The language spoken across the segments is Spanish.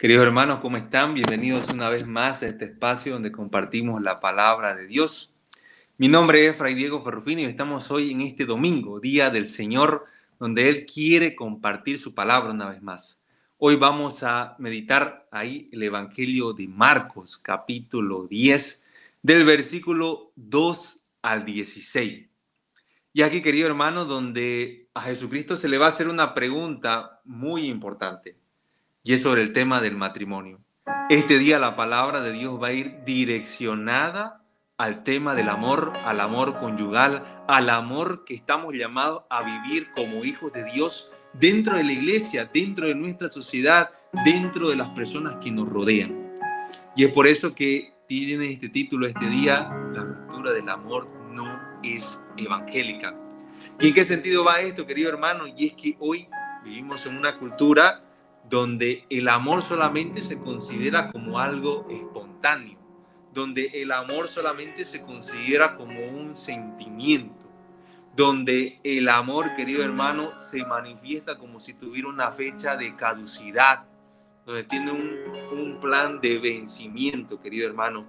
Queridos hermanos, ¿cómo están? Bienvenidos una vez más a este espacio donde compartimos la palabra de Dios. Mi nombre es Fray Diego Ferrufini y estamos hoy en este domingo, Día del Señor, donde Él quiere compartir su palabra una vez más. Hoy vamos a meditar ahí el Evangelio de Marcos, capítulo 10, del versículo 2 al 16. Y aquí, querido hermano, donde a Jesucristo se le va a hacer una pregunta muy importante y es sobre el tema del matrimonio. Este día la palabra de Dios va a ir direccionada al tema del amor, al amor conyugal, al amor que estamos llamados a vivir como hijos de Dios dentro de la iglesia, dentro de nuestra sociedad, dentro de las personas que nos rodean. Y es por eso que tiene este título este día, La ruptura del amor no es evangélica. ¿Y en qué sentido va esto, querido hermano? Y es que hoy vivimos en una cultura donde el amor solamente se considera como algo espontáneo, donde el amor solamente se considera como un sentimiento, donde el amor, querido hermano, se manifiesta como si tuviera una fecha de caducidad, donde tiene un, un plan de vencimiento, querido hermano.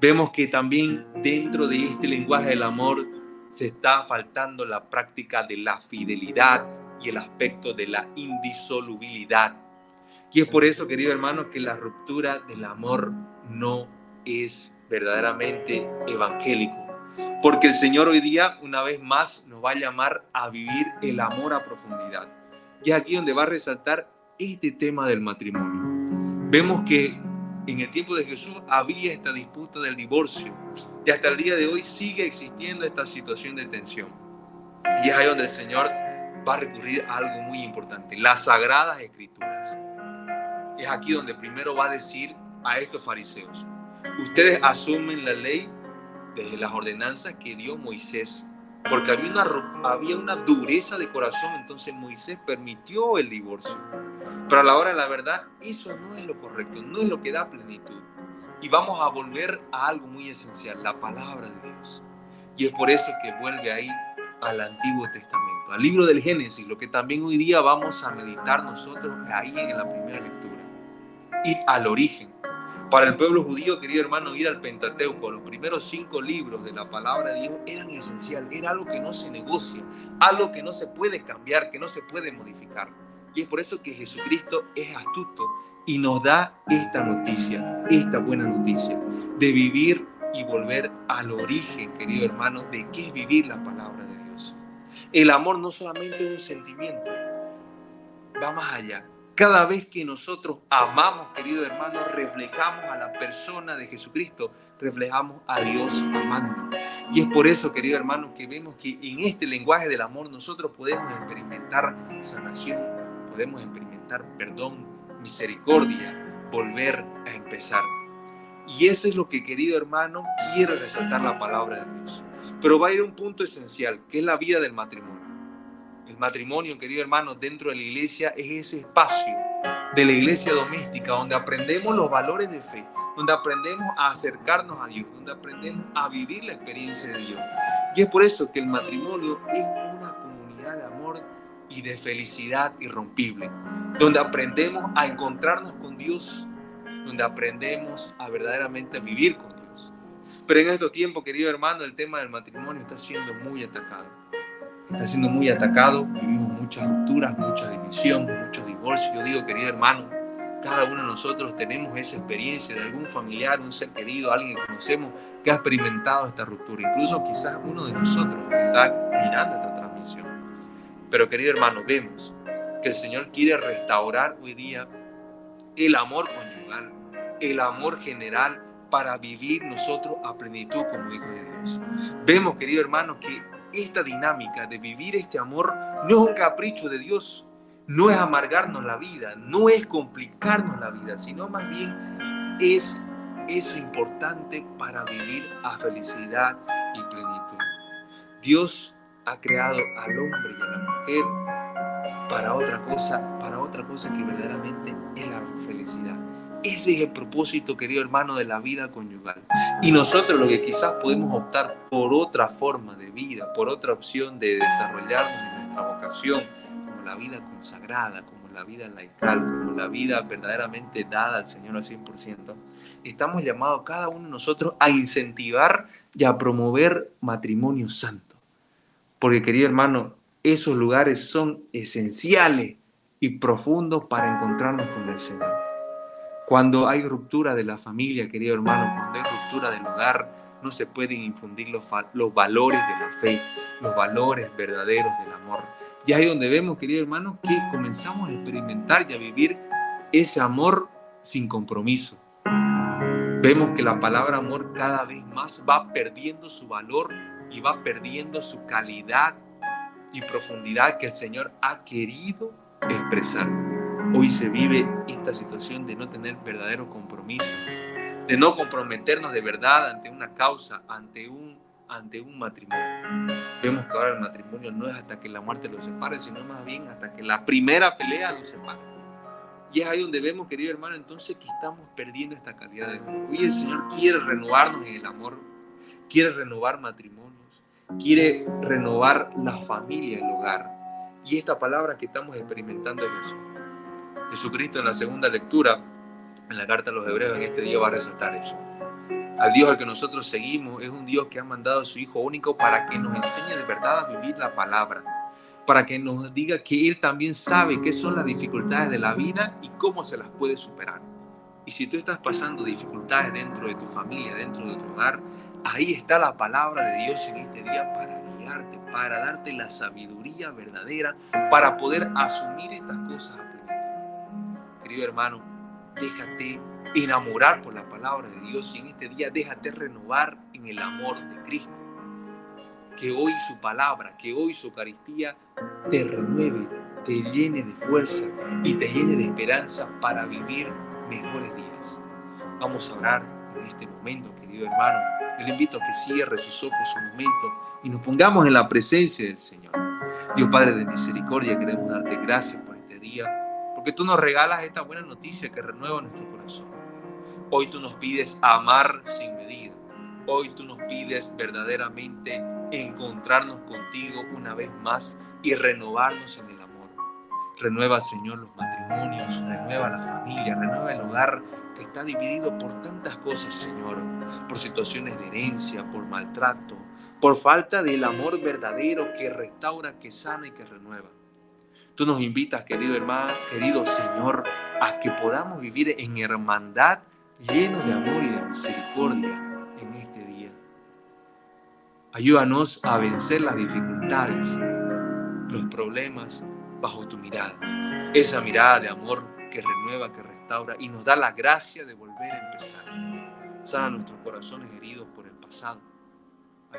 Vemos que también dentro de este lenguaje del amor se está faltando la práctica de la fidelidad y el aspecto de la indisolubilidad y es por eso, querido hermano, que la ruptura del amor no es verdaderamente evangélico. Porque el Señor hoy día, una vez más, nos va a llamar a vivir el amor a profundidad. Y es aquí donde va a resaltar este tema del matrimonio. Vemos que en el tiempo de Jesús había esta disputa del divorcio y hasta el día de hoy sigue existiendo esta situación de tensión. Y es ahí donde el Señor va a recurrir a algo muy importante, las sagradas escrituras es aquí donde primero va a decir a estos fariseos, ustedes asumen la ley desde las ordenanzas que dio Moisés, porque había una, había una dureza de corazón, entonces Moisés permitió el divorcio. Pero a la hora de la verdad, eso no es lo correcto, no es lo que da plenitud. Y vamos a volver a algo muy esencial, la palabra de Dios. Y es por eso que vuelve ahí al Antiguo Testamento, al libro del Génesis, lo que también hoy día vamos a meditar nosotros ahí en la primera lectura ir al origen. Para el pueblo judío, querido hermano, ir al Pentateuco, los primeros cinco libros de la palabra de Dios eran esencial, era algo que no se negocia, algo que no se puede cambiar, que no se puede modificar. Y es por eso que Jesucristo es astuto y nos da esta noticia, esta buena noticia, de vivir y volver al origen, querido hermano, de qué es vivir la palabra de Dios. El amor no solamente es un sentimiento, va más allá cada vez que nosotros amamos, querido hermano, reflejamos a la persona de Jesucristo, reflejamos a Dios amando. Y es por eso, querido hermano, que vemos que en este lenguaje del amor nosotros podemos experimentar sanación, podemos experimentar perdón, misericordia, volver a empezar. Y eso es lo que, querido hermano, quiere resaltar la palabra de Dios. Pero va a ir a un punto esencial, que es la vida del matrimonio. El matrimonio, querido hermano, dentro de la iglesia es ese espacio de la iglesia doméstica donde aprendemos los valores de fe, donde aprendemos a acercarnos a Dios, donde aprendemos a vivir la experiencia de Dios. Y es por eso que el matrimonio es una comunidad de amor y de felicidad irrompible, donde aprendemos a encontrarnos con Dios, donde aprendemos a verdaderamente vivir con Dios. Pero en estos tiempos, querido hermano, el tema del matrimonio está siendo muy atacado está siendo muy atacado, vivimos muchas rupturas, mucha división, muchos divorcios. Yo digo, querido hermano, cada uno de nosotros tenemos esa experiencia de algún familiar, un ser querido, alguien que conocemos que ha experimentado esta ruptura. Incluso quizás uno de nosotros está mirando esta transmisión. Pero querido hermano, vemos que el Señor quiere restaurar hoy día el amor conyugal, el amor general para vivir nosotros a plenitud como hijos de Dios. Vemos, querido hermano, que esta dinámica de vivir este amor no es un capricho de Dios, no es amargarnos la vida, no es complicarnos la vida, sino más bien es eso importante para vivir a felicidad y plenitud. Dios ha creado al hombre y a la mujer para otra cosa, para otra cosa que verdaderamente es la felicidad. Ese es el propósito, querido hermano, de la vida conyugal. Y nosotros lo que quizás podemos optar por otra forma de vida, por otra opción de desarrollarnos en nuestra vocación, como la vida consagrada, como la vida laical, como la vida verdaderamente dada al Señor al 100%, estamos llamados cada uno de nosotros a incentivar y a promover matrimonio santo. Porque querido hermano, esos lugares son esenciales y profundos para encontrarnos con el Señor. Cuando hay ruptura de la familia, querido hermano, cuando hay ruptura del hogar, no se pueden infundir los, los valores de la fe, los valores verdaderos del amor. Y ahí donde vemos, querido hermano, que comenzamos a experimentar y a vivir ese amor sin compromiso. Vemos que la palabra amor cada vez más va perdiendo su valor y va perdiendo su calidad y profundidad que el Señor ha querido expresar. Hoy se vive esta situación de no tener verdadero compromiso, de no comprometernos de verdad ante una causa, ante un, ante un matrimonio. Vemos que ahora el matrimonio no es hasta que la muerte los separe, sino más bien hasta que la primera pelea los separe. Y es ahí donde vemos, querido hermano, entonces que estamos perdiendo esta calidad de amor. Hoy el Señor quiere renovarnos en el amor, quiere renovar matrimonios, quiere renovar la familia, el hogar. Y esta palabra que estamos experimentando es Jesús. Jesucristo en la segunda lectura, en la carta a los hebreos, en este día va a resaltar eso. Al Dios al que nosotros seguimos es un Dios que ha mandado a su Hijo único para que nos enseñe de verdad a vivir la palabra, para que nos diga que Él también sabe qué son las dificultades de la vida y cómo se las puede superar. Y si tú estás pasando dificultades dentro de tu familia, dentro de tu hogar, ahí está la palabra de Dios en este día para guiarte, para darte la sabiduría verdadera, para poder asumir estas cosas Querido hermano, déjate enamorar por la palabra de Dios y en este día déjate renovar en el amor de Cristo. Que hoy su palabra, que hoy su Eucaristía te renueve, te llene de fuerza y te llene de esperanza para vivir mejores días. Vamos a orar en este momento, querido hermano. Yo le invito a que cierre sus ojos un momento y nos pongamos en la presencia del Señor. Dios Padre de misericordia, queremos darte gracias por este día, porque tú nos regalas esta buena noticia que renueva nuestro corazón. Hoy tú nos pides amar sin medida. Hoy tú nos pides verdaderamente encontrarnos contigo una vez más y renovarnos en el amor. Renueva, Señor, los matrimonios, renueva la familia, renueva el hogar que está dividido por tantas cosas, Señor, por situaciones de herencia, por maltrato, por falta del amor verdadero que restaura, que sana y que renueva. Tú nos invitas, querido hermano, querido Señor, a que podamos vivir en hermandad lleno de amor y de misericordia en este día. Ayúdanos a vencer las dificultades, los problemas bajo tu mirada. Esa mirada de amor que renueva, que restaura y nos da la gracia de volver a empezar. Sana nuestros corazones heridos por el pasado.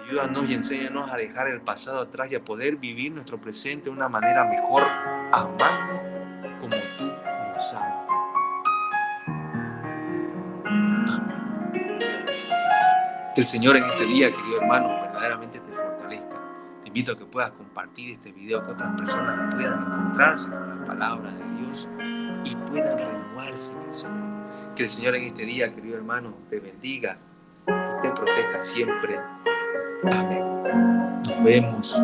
Ayúdanos y enséñanos a dejar el pasado atrás y a poder vivir nuestro presente de una manera mejor, amando como tú nos amas. Que el Señor en este día, querido hermano, verdaderamente te fortalezca. Te invito a que puedas compartir este video, que otras personas puedan encontrarse con la palabra de Dios y puedan renovarse Señor. Que el Señor en este día, querido hermano, te bendiga y te proteja siempre. Amén. Nos vemos